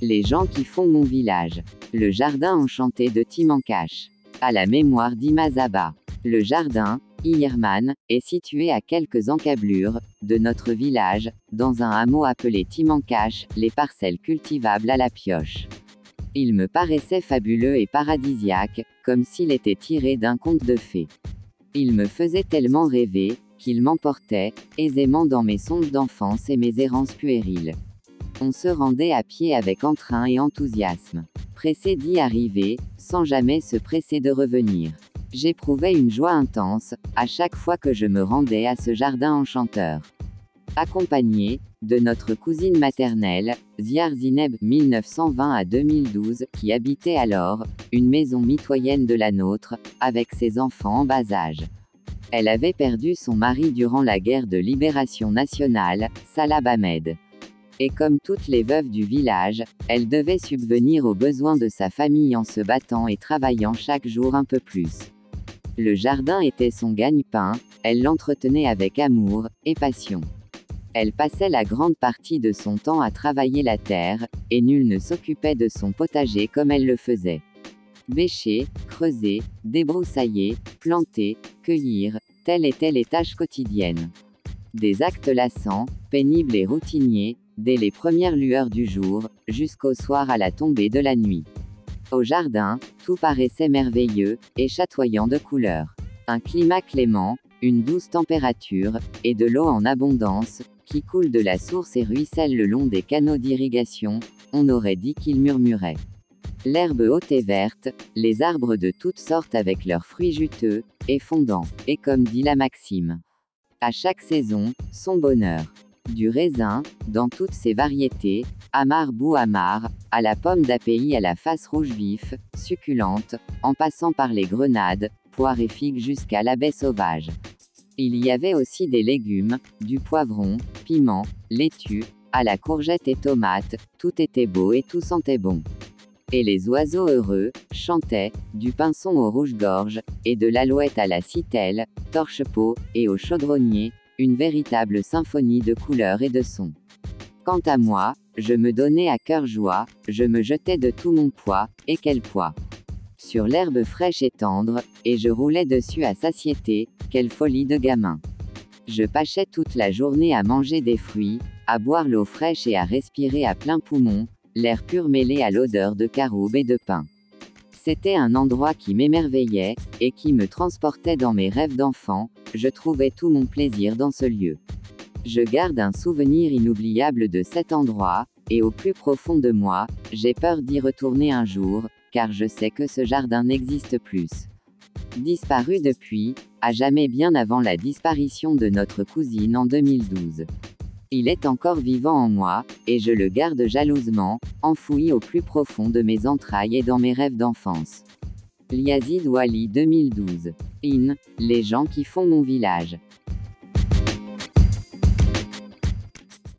Les gens qui font mon village. Le jardin enchanté de Timancash. À la mémoire d'Imazaba. Le jardin, Irman, est situé à quelques encablures de notre village, dans un hameau appelé Timancash, les parcelles cultivables à la pioche. Il me paraissait fabuleux et paradisiaque, comme s'il était tiré d'un conte de fées. Il me faisait tellement rêver, qu'il m'emportait, aisément dans mes songes d'enfance et mes errances puériles. On se rendait à pied avec entrain et enthousiasme. Pressé d'y arriver, sans jamais se presser de revenir. J'éprouvais une joie intense, à chaque fois que je me rendais à ce jardin enchanteur. Accompagné, de notre cousine maternelle, Ziar Zineb 1920 à 2012, qui habitait alors, une maison mitoyenne de la nôtre, avec ses enfants en bas âge. Elle avait perdu son mari durant la guerre de libération nationale, Salah Ahmed. Et comme toutes les veuves du village, elle devait subvenir aux besoins de sa famille en se battant et travaillant chaque jour un peu plus. Le jardin était son gagne-pain, elle l'entretenait avec amour et passion. Elle passait la grande partie de son temps à travailler la terre, et nul ne s'occupait de son potager comme elle le faisait. Bêcher, creuser, débroussailler, planter, cueillir, telle était les tâches quotidiennes. Des actes lassants, pénibles et routiniers, dès les premières lueurs du jour, jusqu'au soir à la tombée de la nuit. Au jardin, tout paraissait merveilleux, et chatoyant de couleurs. Un climat clément, une douce température, et de l'eau en abondance, qui coule de la source et ruisselle le long des canaux d'irrigation, on aurait dit qu'il murmurait. L'herbe haute et verte, les arbres de toutes sortes avec leurs fruits juteux, et fondants, et comme dit la maxime. À chaque saison, son bonheur du raisin, dans toutes ses variétés, amar bou amar, à la pomme d'API à la face rouge vif, succulente, en passant par les grenades, poires et figues jusqu'à la baie sauvage. Il y avait aussi des légumes, du poivron, piment, laitue, à la courgette et tomate, tout était beau et tout sentait bon. Et les oiseaux heureux, chantaient, du pinson au rouge-gorge, et de l'alouette à la citelle, torche-peau, et au chaudronnier, une véritable symphonie de couleurs et de sons. Quant à moi, je me donnais à cœur joie, je me jetais de tout mon poids, et quel poids Sur l'herbe fraîche et tendre, et je roulais dessus à satiété, quelle folie de gamin Je pâchais toute la journée à manger des fruits, à boire l'eau fraîche et à respirer à plein poumon, l'air pur mêlé à l'odeur de caroube et de pain. C'était un endroit qui m'émerveillait, et qui me transportait dans mes rêves d'enfant, je trouvais tout mon plaisir dans ce lieu. Je garde un souvenir inoubliable de cet endroit, et au plus profond de moi, j'ai peur d'y retourner un jour, car je sais que ce jardin n'existe plus. Disparu depuis, à jamais bien avant la disparition de notre cousine en 2012. Il est encore vivant en moi, et je le garde jalousement, enfoui au plus profond de mes entrailles et dans mes rêves d'enfance. Liazid Wali 2012. In, les gens qui font mon village.